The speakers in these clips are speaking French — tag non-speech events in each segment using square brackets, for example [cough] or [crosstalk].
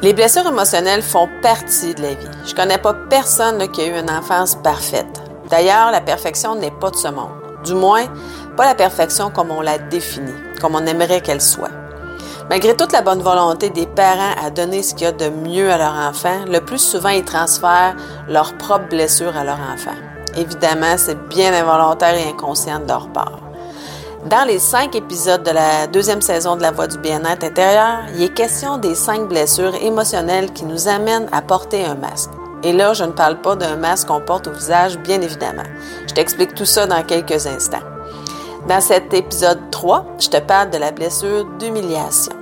Les blessures émotionnelles font partie de la vie. Je connais pas personne qui a eu une enfance parfaite. D'ailleurs, la perfection n'est pas de ce monde. Du moins, pas la perfection comme on la définit, comme on aimerait qu'elle soit. Malgré toute la bonne volonté des parents à donner ce qu'il y a de mieux à leur enfant, le plus souvent ils transfèrent leurs propres blessures à leur enfant. Évidemment, c'est bien involontaire et inconscient de leur part. Dans les cinq épisodes de la deuxième saison de La Voix du bien-être intérieur, il est question des cinq blessures émotionnelles qui nous amènent à porter un masque. Et là, je ne parle pas d'un masque qu'on porte au visage, bien évidemment. Je t'explique tout ça dans quelques instants. Dans cet épisode 3, je te parle de la blessure d'humiliation.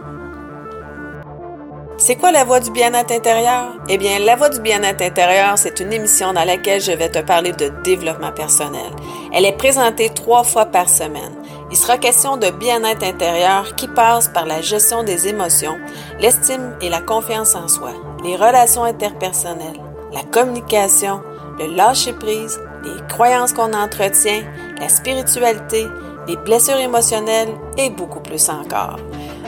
C'est quoi la voix du bien-être intérieur? Eh bien, la voix du bien-être intérieur, c'est une émission dans laquelle je vais te parler de développement personnel. Elle est présentée trois fois par semaine. Il sera question de bien-être intérieur qui passe par la gestion des émotions, l'estime et la confiance en soi, les relations interpersonnelles, la communication, le lâcher-prise, les croyances qu'on entretient, la spiritualité, les blessures émotionnelles et beaucoup plus encore.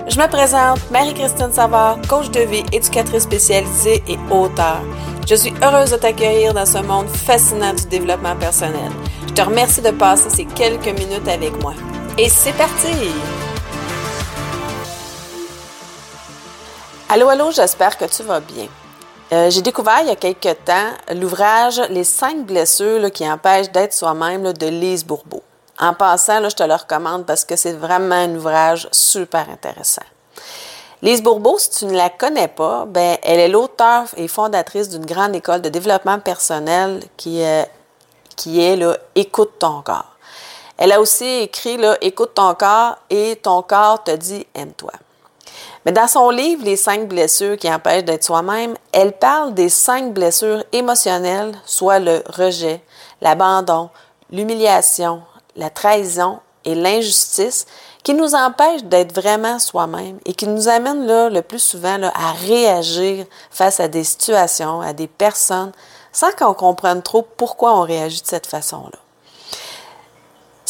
Je me présente Marie-Christine Savard, coach de vie, éducatrice spécialisée et auteur. Je suis heureuse de t'accueillir dans ce monde fascinant du développement personnel. Je te remercie de passer ces quelques minutes avec moi. Et c'est parti! Allô, allô, j'espère que tu vas bien. Euh, j'ai découvert il y a quelques temps l'ouvrage Les cinq blessures qui empêchent d'être soi-même de Lise Bourbeau. En passant, je te le recommande parce que c'est vraiment un ouvrage super intéressant. Lise Bourbeau, si tu ne la connais pas, ben, elle est l'auteure et fondatrice d'une grande école de développement personnel qui, euh, est là, Écoute ton corps. Elle a aussi écrit là, Écoute ton corps et ton corps te dit aime-toi. Mais dans son livre Les cinq blessures qui empêchent d'être soi-même, elle parle des cinq blessures émotionnelles, soit le rejet, l'abandon, l'humiliation, la trahison et l'injustice qui nous empêchent d'être vraiment soi-même et qui nous amènent là, le plus souvent à réagir face à des situations, à des personnes, sans qu'on comprenne trop pourquoi on réagit de cette façon-là.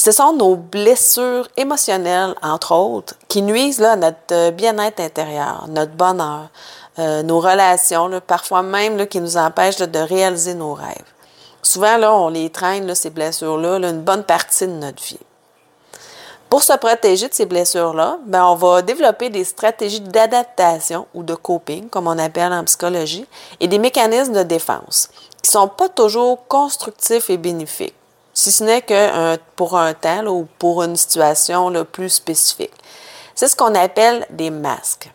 Ce sont nos blessures émotionnelles, entre autres, qui nuisent là, à notre euh, bien-être intérieur, notre bonheur, euh, nos relations, parfois même qui nous empêchent de réaliser nos rêves. Souvent, là, on les traîne, ces blessures-là, une bonne partie de notre vie. Pour se protéger de ces blessures-là, ben, on va développer des stratégies d'adaptation ou de coping, comme on appelle en psychologie, et des mécanismes de défense qui ne sont pas toujours constructifs et bénéfiques si ce n'est que pour un temps ou pour une situation plus spécifique. C'est ce qu'on appelle des masques.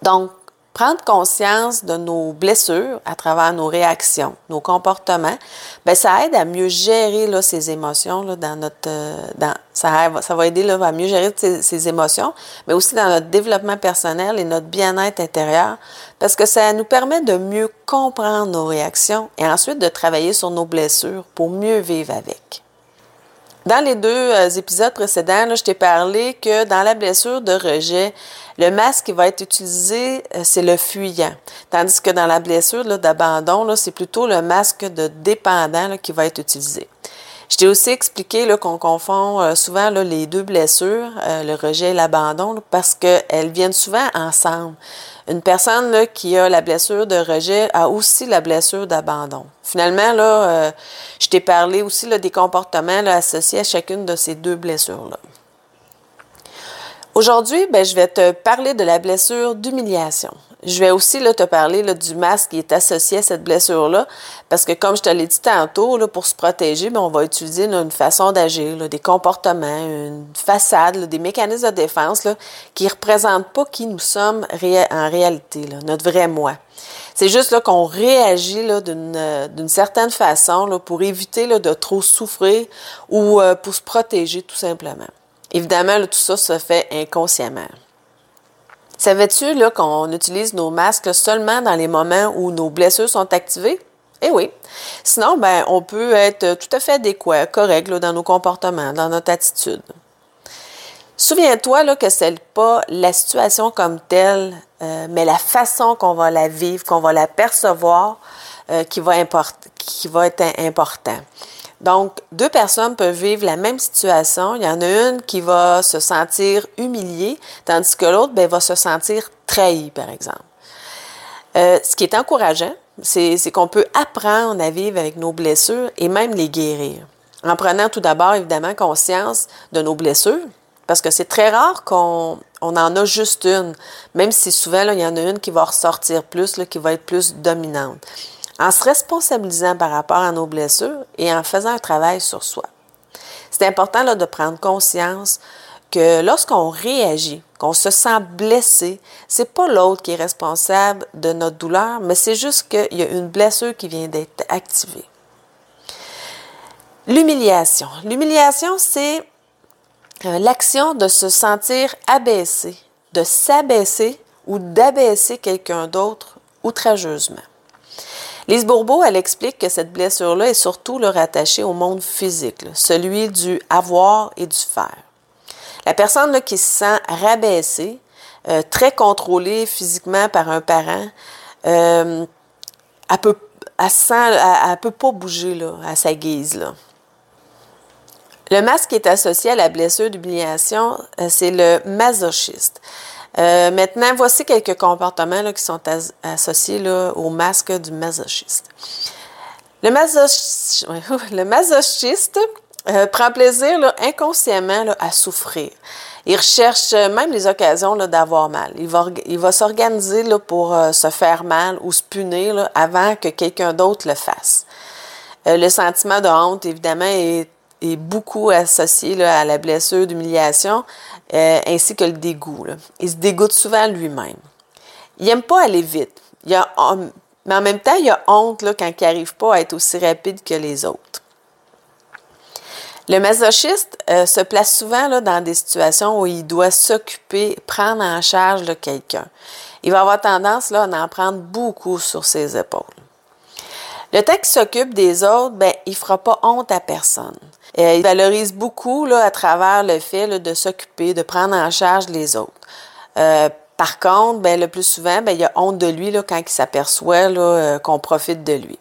Donc, prendre conscience de nos blessures à travers nos réactions, nos comportements, bien, ça aide à mieux gérer là, ces émotions là, dans notre euh, dans, ça, ça va aider là, à mieux gérer ces, émotions, mais aussi dans notre développement personnel et notre bien-être intérieur, parce que ça nous permet de mieux comprendre nos réactions et ensuite de travailler sur nos blessures pour mieux vivre avec. Dans les deux euh, épisodes précédents, je t'ai parlé que dans la blessure de rejet, le masque qui va être utilisé, euh, c'est le fuyant. Tandis que dans la blessure d'abandon, c'est plutôt le masque de dépendant qui va être utilisé. Je t'ai aussi expliqué qu'on confond euh, souvent les deux blessures, le rejet et l'abandon, parce qu'elles viennent souvent ensemble. Une personne là, qui a la blessure de rejet a aussi la blessure d'abandon. Finalement, là, euh, je t'ai parlé aussi là, des comportements associés à chacune de ces deux blessures-là. Aujourd'hui, ben, je vais te parler de la blessure d'humiliation. Je vais aussi là, te parler là, du masque qui est associé à cette blessure-là, parce que comme je te l'ai dit tantôt, là, pour se protéger, ben, on va utiliser une façon d'agir, des comportements, une façade, des mécanismes de défense qui ne représentent pas qui nous sommes en réalité, notre vrai moi. C'est juste là, qu'on réagit d'une, certaine façon pour éviter de trop souffrir ou euh, pour se protéger tout simplement. Évidemment, tout ça se fait inconsciemment. Savais-tu qu'on utilise nos masques seulement dans les moments où nos blessures sont activées? Eh oui. Sinon, ben, on peut être tout à fait adéquat, correct dans nos comportements, dans notre attitude. Souviens-toi que ce n'est pas la situation comme telle, euh, mais la façon qu'on va la vivre, qu'on va la percevoir, euh, qui, va qui va être important. Donc, deux personnes peuvent vivre la même situation. Il y en a une qui va se sentir humiliée, tandis que l'autre ben, va se sentir trahie, par exemple. Euh, ce qui est encourageant, c'est qu'on peut apprendre à vivre avec nos blessures et même les guérir. En prenant tout d'abord, évidemment, conscience de nos blessures, parce que c'est très rare qu'on on en a juste une, même si souvent, il y en a une qui va ressortir plus, qui va être plus dominante. En se responsabilisant par rapport à nos blessures et en faisant un travail sur soi. C'est important là, de prendre conscience que lorsqu'on réagit, qu'on se sent blessé, c'est pas l'autre qui est responsable de notre douleur, mais c'est juste qu'il y a une blessure qui vient d'être activée. L'humiliation. L'humiliation, c'est euh, l'action de se sentir abaissé, de s'abaisser ou d'abaisser quelqu'un d'autre outrageusement. Lise Bourbeau, elle explique que cette blessure-là est surtout le rattachée au monde physique, celui du avoir et du faire. La personne qui se sent rabaissée, euh, très contrôlée physiquement par un parent, euh, elle peut, peut pas bouger à sa guise. Le masque qui est associé à la blessure d'humiliation, euh, c'est le masochiste. Euh, maintenant, voici quelques comportements qui sont associés au masque du masochiste. Le, masochiste [laughs] euh, prend plaisir inconsciemment à souffrir. Il recherche même les occasions d'avoir mal. Il va, il va s'organiser pour se faire mal ou se punir avant que quelqu'un d'autre le fasse. le sentiment de honte, évidemment, est est beaucoup associé à la blessure d'humiliation euh, ainsi que le dégoût. Il se dégoûte souvent lui-même. Il n'aime pas aller vite. Il a, mais en même temps, il a honte là, quand il n'arrive pas à être aussi rapide que les autres. Le masochiste euh, se place souvent là, dans des situations où il doit s'occuper, prendre en charge quelqu'un. Il va avoir tendance là, à en prendre beaucoup sur ses épaules. Le temps qu'il s'occupe des autres, ben, il fera pas honte à personne. Euh, il valorise beaucoup là, à travers le fait de s'occuper, de prendre en charge les autres. Euh, par contre, ben, le plus souvent, ben, il a honte de lui là, quand il s'aperçoit euh, qu'on profite de lui.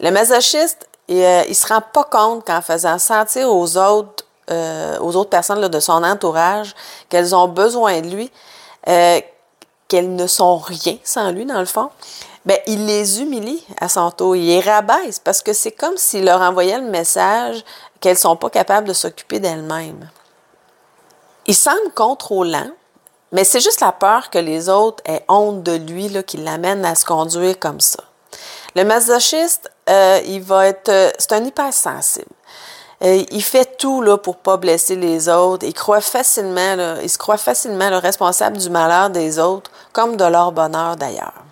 Le masochiste, il ne se rend pas compte qu'en faisant sentir aux autres, personnes de son entourage qu'elles ont besoin de lui, qu'elles ne sont rien sans lui, dans le fond, ben, il les humilie à son tour. Il les rabaisse parce que c'est comme s'il leur envoyait le message qu'elles ne sont pas capables de s'occuper d'elles-mêmes. Il semble contrôlant, mais c'est juste la peur que les autres aient honte de lui là, qui l'amène à se conduire comme ça. Le masochiste, euh, il va être, euh, c'est un hypersensible. Euh, il fait tout là, pour pas blesser les autres. Il croit facilement, il se croit facilement le responsable du malheur des autres, comme de leur bonheur d'ailleurs.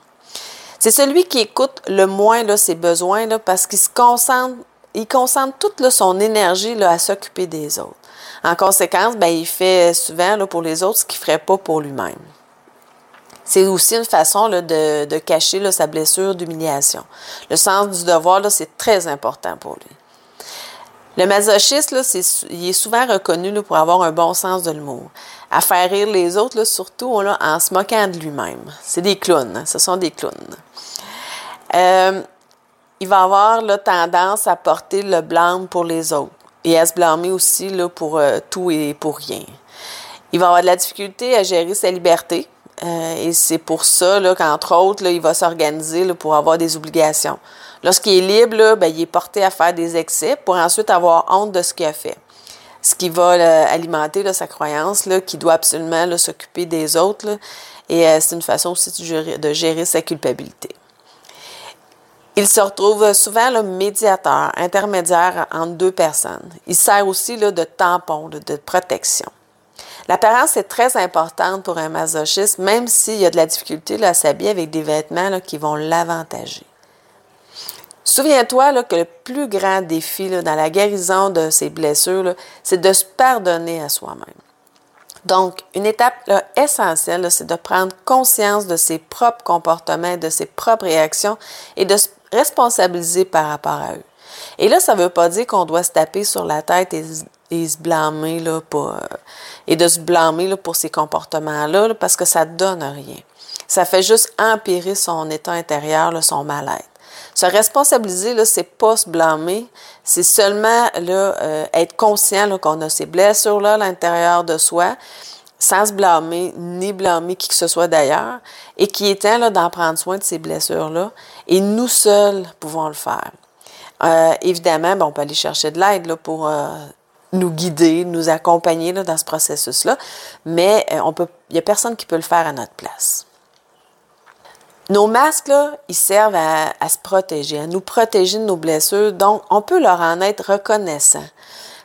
C'est celui qui écoute le moins là, ses besoins parce qu'il se concentre il concentre toute son énergie à s'occuper des autres. En conséquence, ben, il fait souvent là, pour les autres ce qu'il ne ferait pas pour lui-même. C'est aussi une façon de, cacher sa blessure d'humiliation. Le sens du devoir, c'est très important pour lui. Le masochiste, là, il est souvent reconnu pour avoir un bon sens de l'humour. À faire rire les autres, surtout en se moquant de lui-même. C'est des clowns, hein. ce sont des clowns. Euh, il va avoir tendance à porter le blâme pour les autres et à se blâmer aussi pour euh, tout et pour rien. Il va avoir de la difficulté à gérer sa liberté. Euh, et c'est pour ça qu'entre autres, il va s'organiser pour avoir des obligations. Lorsqu'il est libre, ben, il est porté à faire des excès pour ensuite avoir honte de ce qu'il a fait. Ce qui va alimenter là, sa croyance qu'il doit absolument s'occuper des autres. et euh, c'est une façon aussi de gérer sa culpabilité. Il se retrouve souvent le médiateur, intermédiaire entre deux personnes. Il sert aussi là, de tampon, de protection. L'apparence est très importante pour un masochiste, même s'il y a de la difficulté à s'habiller avec des vêtements qui vont l'avantager. Souviens-toi que le plus grand défi dans la guérison de ces blessures, c'est de se pardonner à soi-même. Donc, une étape essentielle, c'est de prendre conscience de ses propres comportements, de ses propres réactions et de se responsabiliser par rapport à eux. Et là, ça ne veut pas dire qu'on doit se taper sur la tête et, se blâmer là, pour, euh, et de se blâmer là, pour ces comportements-là parce que ça ne donne rien. Ça fait juste empirer son état intérieur, là, son mal-être. Se responsabiliser, là, c'est pas se blâmer, c'est seulement là, euh, être conscient qu'on a ces blessures-là à l'intérieur de soi. sans se blâmer ni blâmer qui que ce soit d'ailleurs, et qui est temps d'en prendre soin de ces blessures-là, et nous seuls pouvons le faire. Euh, évidemment, on peut aller chercher de l'aide pour euh, nous guider, nous accompagner dans ce processus-là, mais il n'y a personne qui peut le faire à notre place. Nos masques, là, ils servent à, se protéger, à nous protéger de nos blessures, donc on peut leur en être reconnaissant.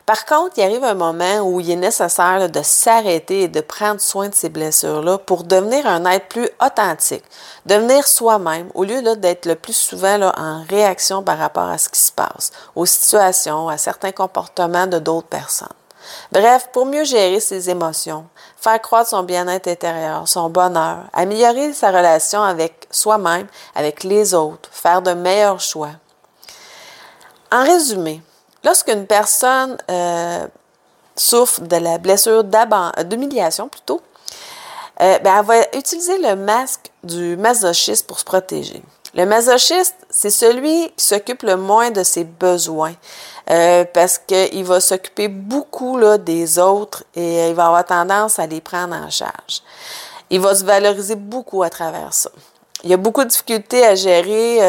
Par contre, il arrive un moment où il est nécessaire de s'arrêter et de prendre soin de ces blessures-là pour devenir un être plus authentique, devenir soi-même, au lieu d'être le plus souvent en réaction par rapport à ce qui se passe, aux situations, à certains comportements de d'autres personnes. Bref, pour mieux gérer ses émotions, faire croître son bien-être intérieur, son bonheur, améliorer sa relation avec soi-même, avec les autres, faire de meilleurs choix. En résumé, Lorsqu'une personne euh, souffre de la blessure d'humiliation plutôt, euh, ben, elle va utiliser le masque du masochiste pour se protéger. Le masochiste, c'est celui qui s'occupe le moins de ses besoins euh, parce qu'il va s'occuper beaucoup là, des autres et il va avoir tendance à les prendre en charge. Il va se valoriser beaucoup à travers ça. Il a beaucoup de difficultés à gérer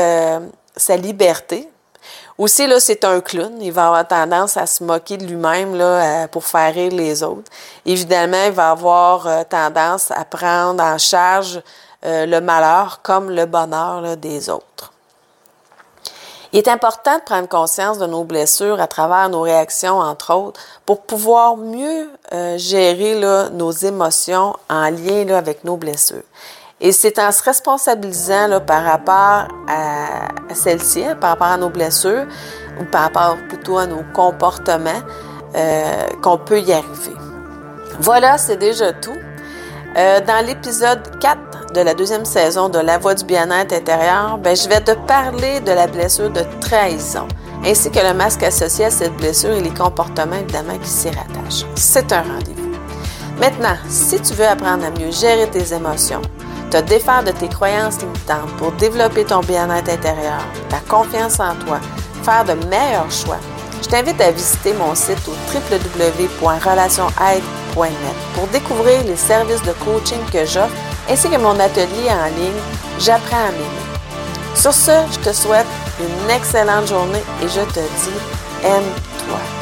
sa liberté aussi, là, c'est un clown. Il va avoir tendance à se moquer de lui-même là, pour faire rire les autres. Évidemment, il va avoir euh, tendance à prendre en charge euh, le malheur comme le bonheur des autres. Il est important de prendre conscience de nos blessures à travers nos réactions, entre autres, pour pouvoir mieux euh, gérer nos émotions en lien là, avec nos blessures. Et c'est en se responsabilisant par rapport à, celle-ci, hein, par rapport à nos blessures, ou par rapport plutôt à nos comportements, euh, qu'on peut y arriver. Voilà, c'est déjà tout. Dans l'épisode 4 de la deuxième saison de La Voix du bien-être intérieur, ben, je vais te parler de la blessure de trahison, ainsi que le masque associé à cette blessure et les comportements évidemment qui s'y rattachent. C'est un rendez-vous. Maintenant, si tu veux apprendre à mieux gérer tes émotions, te défaire de tes croyances limitantes pour développer ton bien-être intérieur, ta confiance en toi, faire de meilleurs choix, je t'invite à visiter mon site au www.relationaide.net pour découvrir les services de coaching que j'offre ainsi que mon atelier en ligne J'apprends à m'aimer. Sur ce, je te souhaite une excellente journée et je te dis aime-toi.